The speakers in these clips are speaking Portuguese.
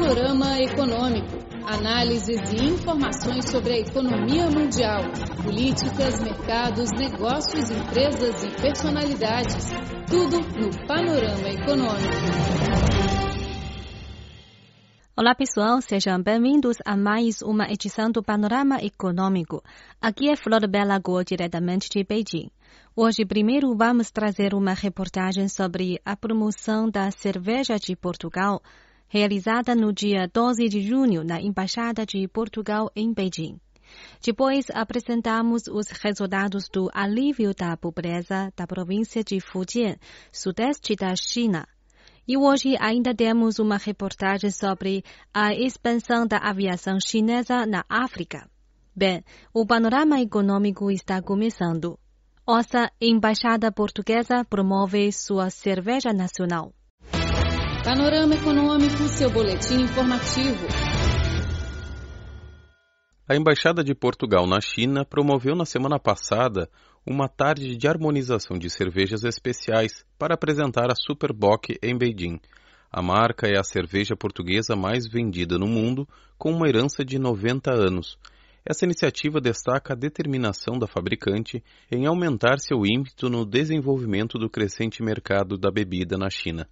Panorama Econômico. Análises e informações sobre a economia mundial, políticas, mercados, negócios, empresas e personalidades. Tudo no Panorama Econômico. Olá pessoal, sejam bem-vindos a mais uma edição do Panorama Econômico. Aqui é Flor Bela Go, diretamente de Beijing. Hoje, primeiro, vamos trazer uma reportagem sobre a promoção da cerveja de Portugal, realizada no dia 12 de junho na Embaixada de Portugal em Beijing. Depois, apresentamos os resultados do alívio da pobreza da província de Fujian, sudeste da China. E hoje ainda temos uma reportagem sobre a expansão da aviação chinesa na África. Bem, o panorama econômico está começando. Nossa Embaixada Portuguesa promove sua cerveja nacional. Panorama Econômico, seu boletim informativo. A Embaixada de Portugal na China promoveu na semana passada uma tarde de harmonização de cervejas especiais para apresentar a Superbock em Beijing. A marca é a cerveja portuguesa mais vendida no mundo, com uma herança de 90 anos. Essa iniciativa destaca a determinação da fabricante em aumentar seu ímpeto no desenvolvimento do crescente mercado da bebida na China.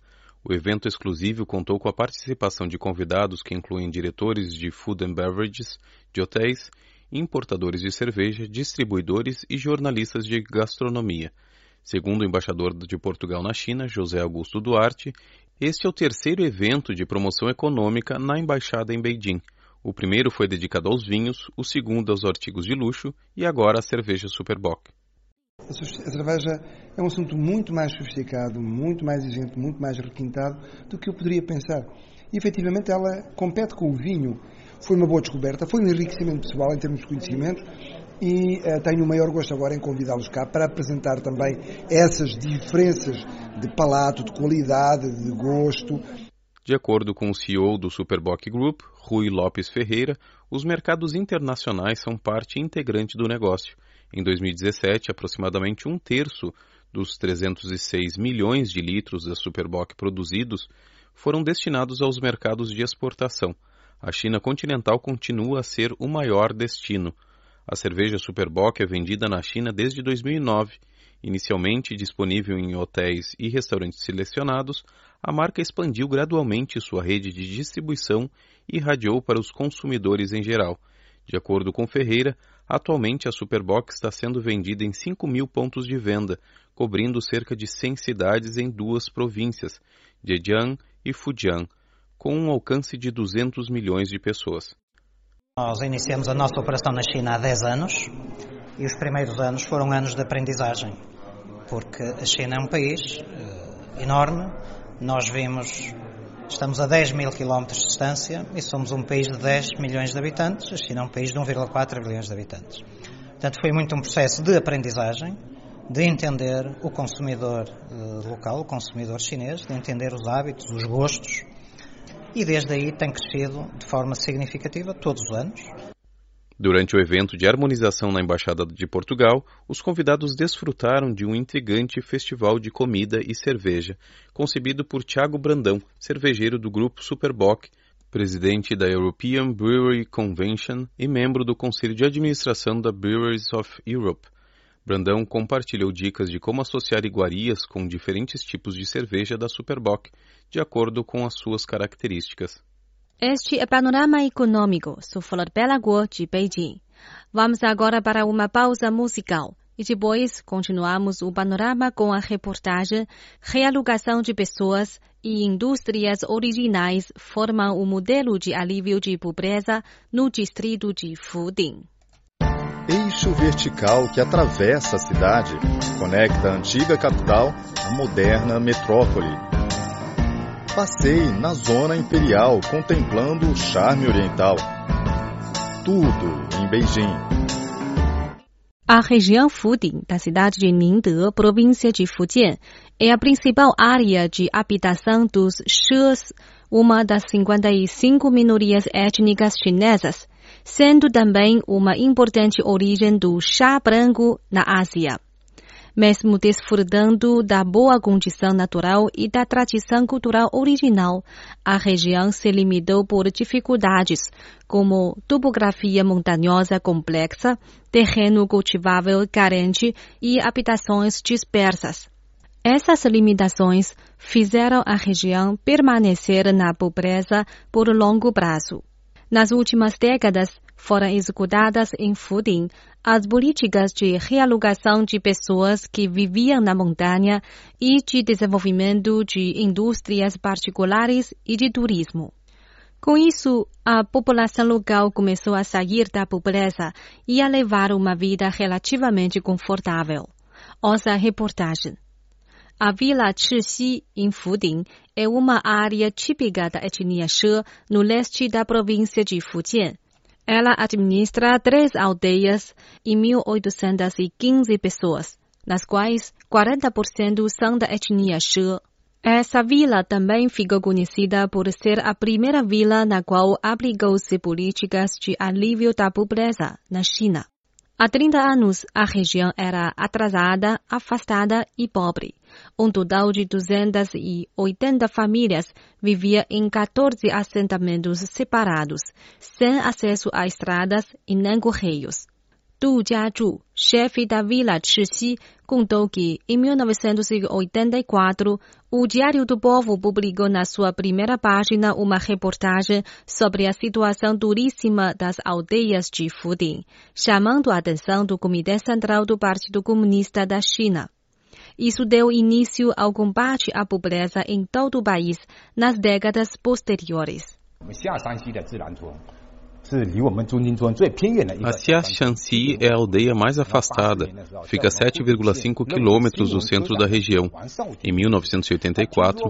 O evento exclusivo contou com a participação de convidados que incluem diretores de food and beverages, de hotéis, importadores de cerveja, distribuidores e jornalistas de gastronomia. Segundo o embaixador de Portugal na China, José Augusto Duarte, este é o terceiro evento de promoção econômica na embaixada em Beijing. O primeiro foi dedicado aos vinhos, o segundo aos artigos de luxo e agora à cerveja Superbock. A cerveja é um assunto muito mais sofisticado, muito mais exigente, muito mais requintado do que eu poderia pensar. E efetivamente ela compete com o vinho. Foi uma boa descoberta, foi um enriquecimento pessoal em termos de conhecimento e uh, tenho o maior gosto agora em convidá-los cá para apresentar também essas diferenças de palato, de qualidade, de gosto de acordo com o CEO do Superboc Group, Rui Lopes Ferreira, os mercados internacionais são parte integrante do negócio. Em 2017, aproximadamente um terço dos 306 milhões de litros da Superboc produzidos foram destinados aos mercados de exportação. A China continental continua a ser o maior destino. A cerveja Superboc é vendida na China desde 2009 Inicialmente disponível em hotéis e restaurantes selecionados, a marca expandiu gradualmente sua rede de distribuição e irradiou para os consumidores em geral. De acordo com Ferreira, atualmente a Superbox está sendo vendida em 5 mil pontos de venda, cobrindo cerca de 100 cidades em duas províncias, Zhejiang e Fujian, com um alcance de 200 milhões de pessoas. Nós iniciamos a nossa operação na China há 10 anos e os primeiros anos foram anos de aprendizagem, porque a China é um país uh, enorme, nós vimos, estamos a 10 mil quilómetros de distância e somos um país de 10 milhões de habitantes, a China é um país de 1,4 bilhões de habitantes. Portanto, foi muito um processo de aprendizagem, de entender o consumidor uh, local, o consumidor chinês, de entender os hábitos, os gostos, e desde aí tem crescido de forma significativa todos os anos. Durante o evento de harmonização na Embaixada de Portugal, os convidados desfrutaram de um intrigante festival de comida e cerveja, concebido por Tiago Brandão, cervejeiro do grupo Superboc, presidente da European Brewery Convention e membro do Conselho de Administração da Breweries of Europe. Brandão compartilhou dicas de como associar iguarias com diferentes tipos de cerveja da Superboc, de acordo com as suas características. Este é Panorama Econômico. Sou Flor Bela Guo, de Beijing. Vamos agora para uma pausa musical. E depois continuamos o panorama com a reportagem Realocação de pessoas e indústrias originais formam o modelo de alívio de pobreza no distrito de Fuding. Eixo vertical que atravessa a cidade conecta a antiga capital à moderna metrópole Passei na zona imperial contemplando o charme oriental. Tudo em Beijing. A região Fuding, da cidade de Ningde, província de Fujian, é a principal área de habitação dos Shes, uma das 55 minorias étnicas chinesas, sendo também uma importante origem do chá branco na Ásia. Mesmo desfrutando da boa condição natural e da tradição cultural original, a região se limitou por dificuldades, como topografia montanhosa complexa, terreno cultivável carente e habitações dispersas. Essas limitações fizeram a região permanecer na pobreza por longo prazo. Nas últimas décadas, foram executadas em Fudin as políticas de realocação de pessoas que viviam na montanha e de desenvolvimento de indústrias particulares e de turismo. Com isso, a população local começou a sair da pobreza e a levar uma vida relativamente confortável. Ouça a reportagem. A Vila Chixi, em Fudin, é uma área típica da etnia She no leste da província de Fujian. Ela administra três aldeias e 1.815 pessoas, nas quais 40% são da etnia She. Essa vila também ficou conhecida por ser a primeira vila na qual aplicou-se políticas de alívio da pobreza na China. Há 30 anos, a região era atrasada, afastada e pobre. Um total de 280 famílias vivia em 14 assentamentos separados, sem acesso a estradas e nem correios. Du Jiazhu, chefe da vila Chixi, contou que, em 1984, o Diário do Povo publicou na sua primeira página uma reportagem sobre a situação duríssima das aldeias de Fudin, chamando a atenção do Comitê Central do Partido Comunista da China. Isso deu início ao combate à pobreza em todo o país nas décadas posteriores. A Xiaxanxi é a aldeia mais afastada, fica a 7,5 quilômetros do centro da região. Em 1984,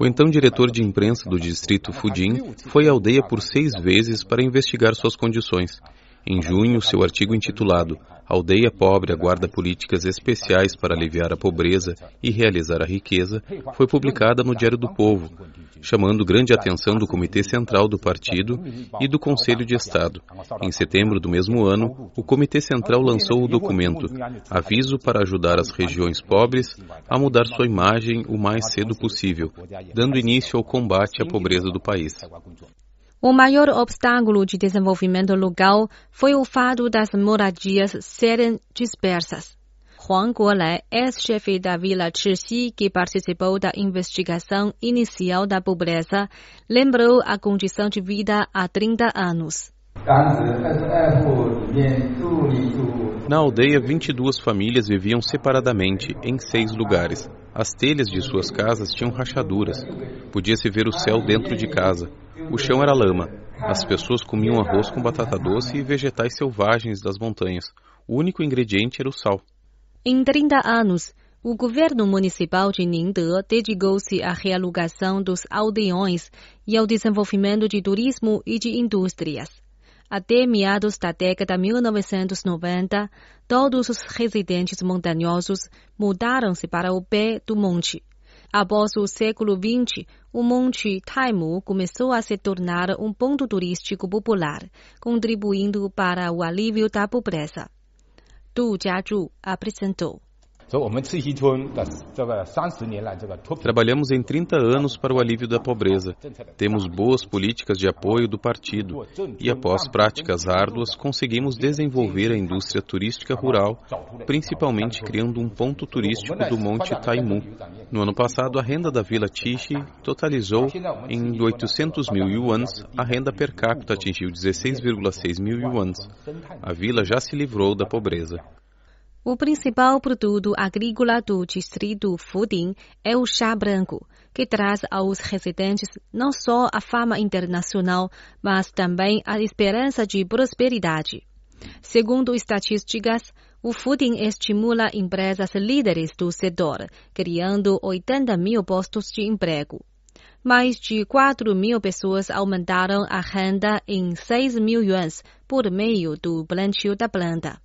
o então diretor de imprensa do distrito Fudin foi à aldeia por seis vezes para investigar suas condições. Em junho, seu artigo intitulado Aldeia Pobre aguarda políticas especiais para aliviar a pobreza e realizar a riqueza foi publicada no Diário do Povo, chamando grande atenção do Comitê Central do Partido e do Conselho de Estado. Em setembro do mesmo ano, o Comitê Central lançou o documento Aviso para ajudar as regiões pobres a mudar sua imagem o mais cedo possível, dando início ao combate à pobreza do país. O maior obstáculo de desenvolvimento local foi o fato das moradias serem dispersas. Huang Guolai, ex-chefe da vila Chixi, que participou da investigação inicial da pobreza, lembrou a condição de vida há 30 anos. Na aldeia, 22 famílias viviam separadamente, em seis lugares. As telhas de suas casas tinham rachaduras. Podia-se ver o céu dentro de casa. O chão era lama. As pessoas comiam arroz com batata doce e vegetais selvagens das montanhas. O único ingrediente era o sal. Em 30 anos, o governo municipal de Ningde dedicou-se à realocação dos aldeões e ao desenvolvimento de turismo e de indústrias. Até meados da década de 1990, todos os residentes montanhosos mudaram-se para o pé do monte. Após o século XX, o Monte Taimu começou a se tornar um ponto turístico popular, contribuindo para o alívio da pobreza. Du Jiazhu apresentou. Trabalhamos em 30 anos para o alívio da pobreza. Temos boas políticas de apoio do partido e, após práticas árduas, conseguimos desenvolver a indústria turística rural, principalmente criando um ponto turístico do Monte Taimu. No ano passado, a renda da Vila Tishi totalizou em 800 mil yuans, a renda per capita atingiu 16,6 mil yuans. A vila já se livrou da pobreza. O principal produto agrícola do distrito Fudin é o chá branco, que traz aos residentes não só a fama internacional, mas também a esperança de prosperidade. Segundo estatísticas, o Fudin estimula empresas líderes do setor, criando 80 mil postos de emprego. Mais de 4 mil pessoas aumentaram a renda em 6 mil yuans por meio do plantio da planta.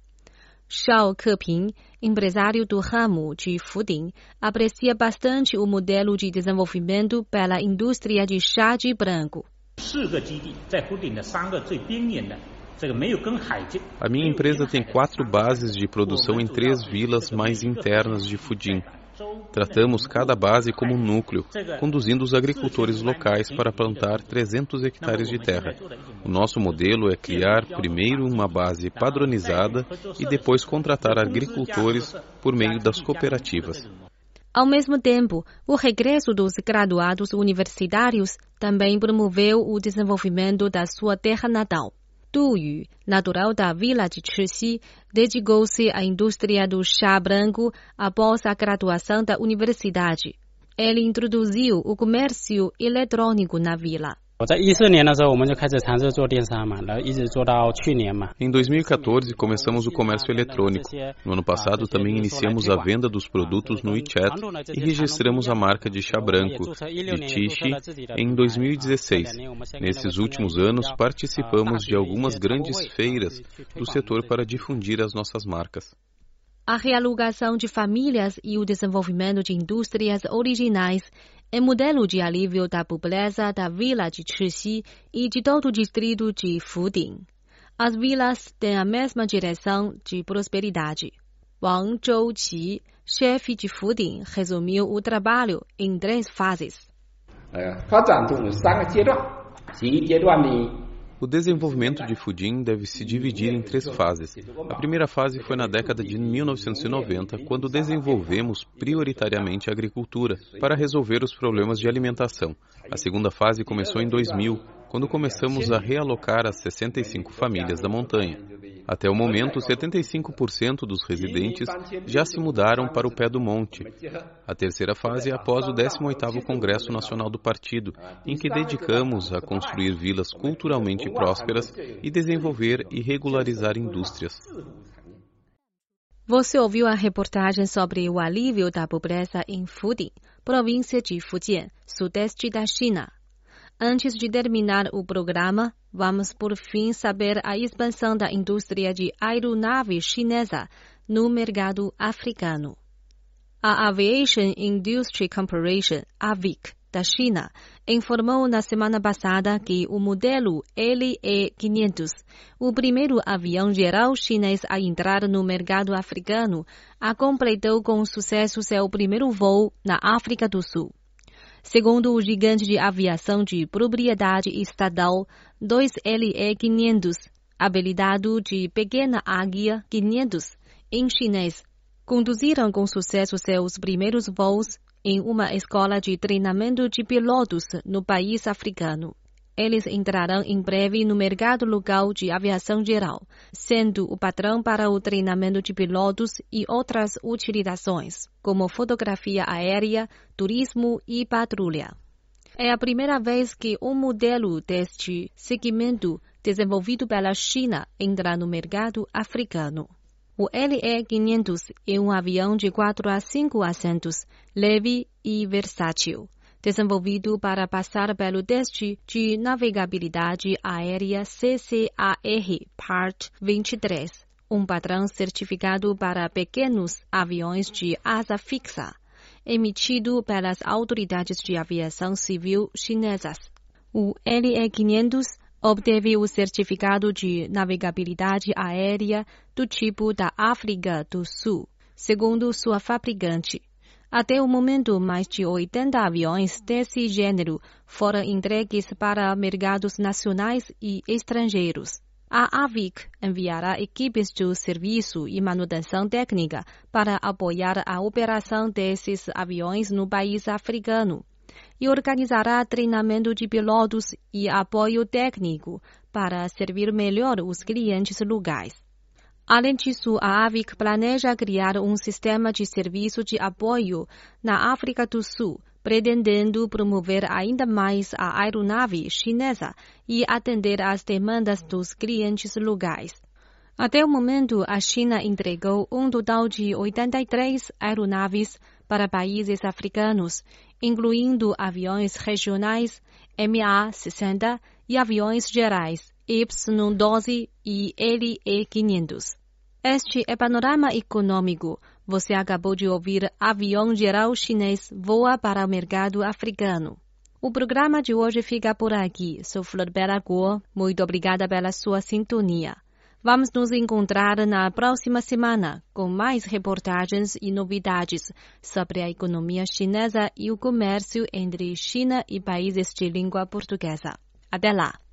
Shao Keping, empresário do ramo de Fudin, aprecia bastante o modelo de desenvolvimento pela indústria de chá de branco. A minha empresa tem quatro bases de produção em três vilas mais internas de Fudim. Tratamos cada base como um núcleo, conduzindo os agricultores locais para plantar 300 hectares de terra. O nosso modelo é criar primeiro uma base padronizada e depois contratar agricultores por meio das cooperativas. Ao mesmo tempo, o regresso dos graduados universitários também promoveu o desenvolvimento da sua terra natal. Yu, natural da vila de Chixi, dedicou-se à indústria do chá branco após a graduação da universidade. Ele introduziu o comércio eletrônico na vila. Em 2014 começamos o comércio eletrônico. No ano passado também iniciamos a venda dos produtos no WeChat e registramos a marca de chá branco de Tishi em 2016. Nesses últimos anos participamos de algumas grandes feiras do setor para difundir as nossas marcas. A realocação de famílias e o desenvolvimento de indústrias originais é modelo de alívio da pobreza da vila de Chixi e de todo o distrito de Fuding. As vilas têm a mesma direção de prosperidade. Wang Zhouqi, chefe de Fuding, resumiu o trabalho em três fases. 发 o desenvolvimento de Fudim deve se dividir em três fases. A primeira fase foi na década de 1990, quando desenvolvemos prioritariamente a agricultura para resolver os problemas de alimentação. A segunda fase começou em 2000, quando começamos a realocar as 65 famílias da montanha. Até o momento, 75% dos residentes já se mudaram para o pé do monte. A terceira fase é após o 18º Congresso Nacional do Partido, em que dedicamos a construir vilas culturalmente prósperas e desenvolver e regularizar indústrias. Você ouviu a reportagem sobre o alívio da pobreza em Fuding, província de Fujian, sudeste da China. Antes de terminar o programa, vamos por fim saber a expansão da indústria de aeronave chinesa no mercado africano. A Aviation Industry Corporation, AVIC, da China, informou na semana passada que o modelo LE-500, o primeiro avião geral chinês a entrar no mercado africano, a completou com sucesso seu primeiro voo na África do Sul. Segundo o gigante de aviação de propriedade estatal 2LE-500, habilitado de Pequena Águia 500 em chinês, conduziram com sucesso seus primeiros voos em uma escola de treinamento de pilotos no país africano. Eles entrarão em breve no mercado local de aviação geral, sendo o padrão para o treinamento de pilotos e outras utilizações, como fotografia aérea, turismo e patrulha. É a primeira vez que um modelo deste segmento desenvolvido pela China entra no mercado africano. O LE-500 é um avião de 4 a 5 assentos, leve e versátil desenvolvido para passar pelo teste de navegabilidade aérea CCAR Part 23, um padrão certificado para pequenos aviões de asa fixa, emitido pelas autoridades de aviação civil chinesas. O LE-500 obteve o certificado de navegabilidade aérea do tipo da África do Sul, segundo sua fabricante. Até o momento, mais de 80 aviões desse gênero foram entregues para mercados nacionais e estrangeiros. A AVIC enviará equipes de serviço e manutenção técnica para apoiar a operação desses aviões no país africano e organizará treinamento de pilotos e apoio técnico para servir melhor os clientes locais. Além disso, a AVIC planeja criar um sistema de serviço de apoio na África do Sul, pretendendo promover ainda mais a aeronave chinesa e atender às demandas dos clientes locais. Até o momento, a China entregou um total de 83 aeronaves para países africanos, incluindo aviões regionais MA-60 e aviões gerais Y12 e LE500. Este é Panorama Econômico. Você acabou de ouvir avião geral chinês voa para o mercado africano. O programa de hoje fica por aqui. Sou Flor Bela Guo. Muito obrigada pela sua sintonia. Vamos nos encontrar na próxima semana com mais reportagens e novidades sobre a economia chinesa e o comércio entre China e países de língua portuguesa. Até lá!